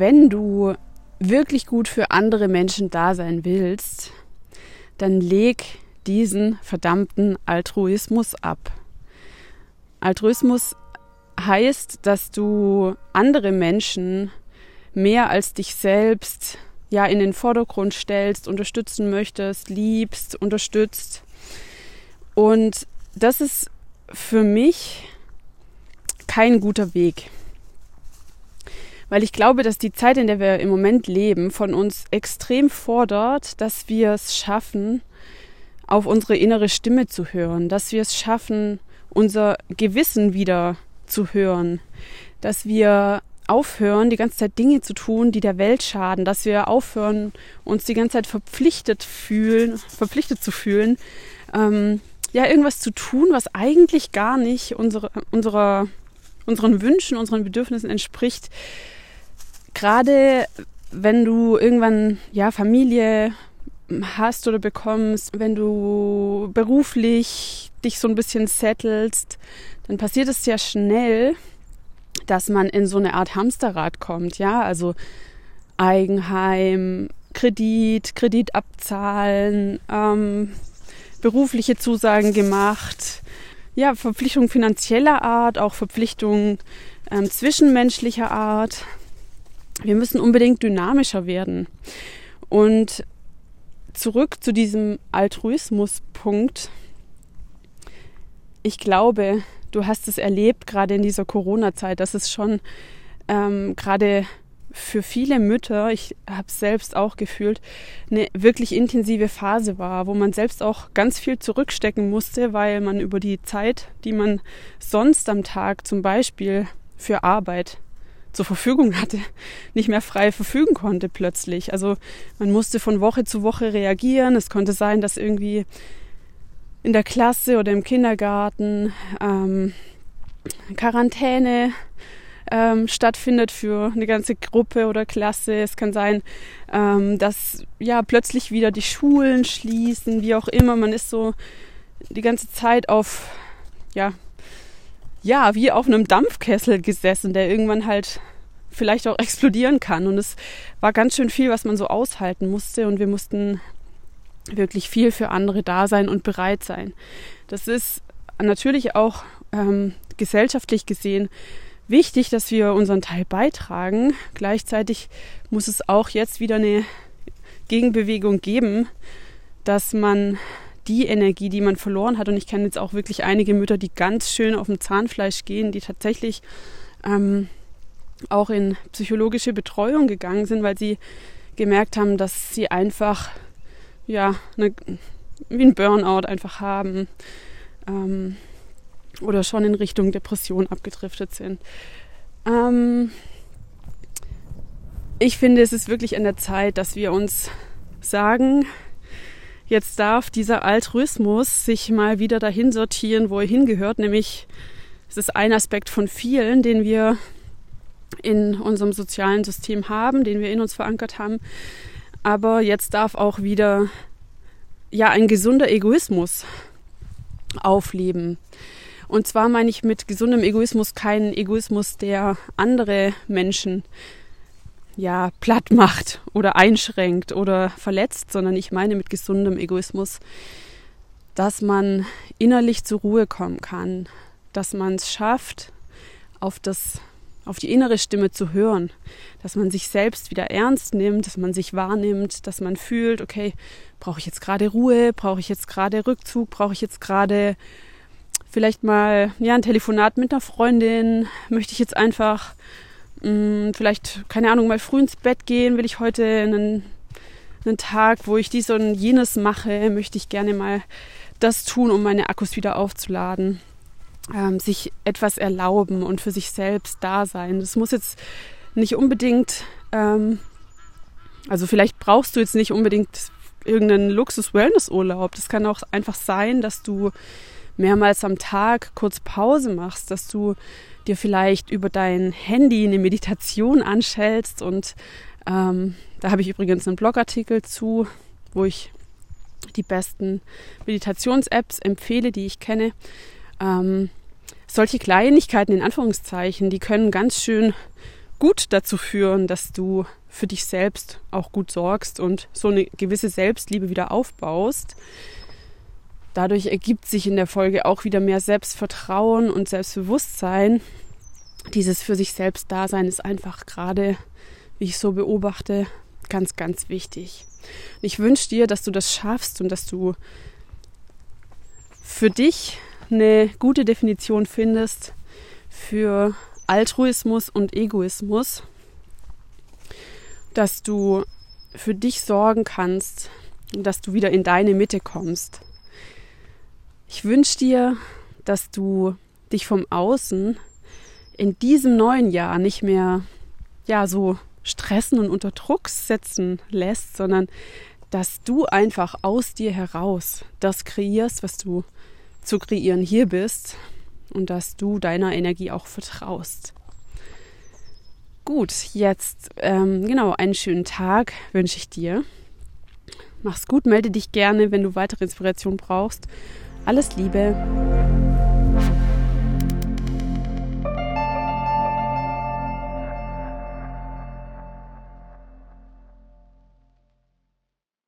wenn du wirklich gut für andere Menschen da sein willst, dann leg diesen verdammten Altruismus ab. Altruismus heißt, dass du andere Menschen mehr als dich selbst ja in den Vordergrund stellst, unterstützen möchtest, liebst, unterstützt. Und das ist für mich kein guter Weg. Weil ich glaube, dass die Zeit, in der wir im Moment leben, von uns extrem fordert, dass wir es schaffen, auf unsere innere Stimme zu hören, dass wir es schaffen, unser Gewissen wieder zu hören, dass wir aufhören, die ganze Zeit Dinge zu tun, die der Welt schaden, dass wir aufhören, uns die ganze Zeit verpflichtet fühlen, verpflichtet zu fühlen, ähm, ja, irgendwas zu tun, was eigentlich gar nicht unsere, unserer, unseren Wünschen, unseren Bedürfnissen entspricht. Gerade wenn du irgendwann, ja, Familie hast oder bekommst, wenn du beruflich dich so ein bisschen settelst, dann passiert es sehr schnell, dass man in so eine Art Hamsterrad kommt, ja, also Eigenheim, Kredit, Kredit abzahlen, ähm, berufliche Zusagen gemacht, ja, Verpflichtungen finanzieller Art, auch Verpflichtungen ähm, zwischenmenschlicher Art. Wir müssen unbedingt dynamischer werden. Und zurück zu diesem Altruismuspunkt. Ich glaube, du hast es erlebt, gerade in dieser Corona-Zeit, dass es schon ähm, gerade für viele Mütter, ich habe es selbst auch gefühlt, eine wirklich intensive Phase war, wo man selbst auch ganz viel zurückstecken musste, weil man über die Zeit, die man sonst am Tag zum Beispiel für Arbeit zur Verfügung hatte, nicht mehr frei verfügen konnte plötzlich. Also man musste von Woche zu Woche reagieren. Es konnte sein, dass irgendwie in der Klasse oder im Kindergarten ähm, Quarantäne ähm, stattfindet für eine ganze Gruppe oder Klasse. Es kann sein, ähm, dass ja plötzlich wieder die Schulen schließen, wie auch immer. Man ist so die ganze Zeit auf ja ja wie auf einem Dampfkessel gesessen, der irgendwann halt vielleicht auch explodieren kann. Und es war ganz schön viel, was man so aushalten musste. Und wir mussten wirklich viel für andere da sein und bereit sein. Das ist natürlich auch ähm, gesellschaftlich gesehen wichtig, dass wir unseren Teil beitragen. Gleichzeitig muss es auch jetzt wieder eine Gegenbewegung geben, dass man die Energie, die man verloren hat, und ich kenne jetzt auch wirklich einige Mütter, die ganz schön auf dem Zahnfleisch gehen, die tatsächlich ähm, auch in psychologische Betreuung gegangen sind, weil sie gemerkt haben, dass sie einfach ja, eine, wie ein Burnout einfach haben ähm, oder schon in Richtung Depression abgedriftet sind. Ähm, ich finde, es ist wirklich an der Zeit, dass wir uns sagen, jetzt darf dieser Altruismus sich mal wieder dahin sortieren, wo er hingehört, nämlich es ist ein Aspekt von vielen, den wir in unserem sozialen System haben, den wir in uns verankert haben. Aber jetzt darf auch wieder ja ein gesunder Egoismus aufleben. Und zwar meine ich mit gesundem Egoismus keinen Egoismus, der andere Menschen ja platt macht oder einschränkt oder verletzt, sondern ich meine mit gesundem Egoismus, dass man innerlich zur Ruhe kommen kann, dass man es schafft, auf das auf die innere Stimme zu hören, dass man sich selbst wieder ernst nimmt, dass man sich wahrnimmt, dass man fühlt, okay, brauche ich jetzt gerade Ruhe, brauche ich jetzt gerade Rückzug, brauche ich jetzt gerade vielleicht mal ja ein Telefonat mit einer Freundin, möchte ich jetzt einfach mh, mm, vielleicht keine Ahnung mal früh ins Bett gehen, will ich heute einen einen Tag, wo ich dies und jenes mache, möchte ich gerne mal das tun, um meine Akkus wieder aufzuladen ähm, sich etwas erlauben und für sich selbst da sein. Das muss jetzt nicht unbedingt, ähm, also vielleicht brauchst du jetzt nicht unbedingt irgendeinen Luxus-Wellness-Urlaub. Das kann auch einfach sein, dass du mehrmals am Tag kurz Pause machst, dass du dir vielleicht über dein Handy eine Meditation anschältst und ähm, da habe ich übrigens einen Blogartikel zu, wo ich die besten Meditations-Apps empfehle, die ich kenne. Ähm, solche Kleinigkeiten in Anführungszeichen, die können ganz schön gut dazu führen, dass du für dich selbst auch gut sorgst und so eine gewisse Selbstliebe wieder aufbaust. Dadurch ergibt sich in der Folge auch wieder mehr Selbstvertrauen und Selbstbewusstsein. Dieses für sich selbst Dasein ist einfach gerade, wie ich so beobachte, ganz, ganz wichtig. ich wünsche dir, dass du das schaffst und dass du für dich eine gute Definition findest für Altruismus und Egoismus, dass du für dich sorgen kannst und dass du wieder in deine Mitte kommst. Ich wünsche dir, dass du dich vom Außen in diesem neuen Jahr nicht mehr ja so stressen und unter Druck setzen lässt, sondern dass du einfach aus dir heraus das kreierst, was du zu kreieren hier bist und dass du deiner Energie auch vertraust. Gut, jetzt ähm, genau einen schönen Tag wünsche ich dir. Mach's gut, melde dich gerne, wenn du weitere Inspiration brauchst. Alles Liebe.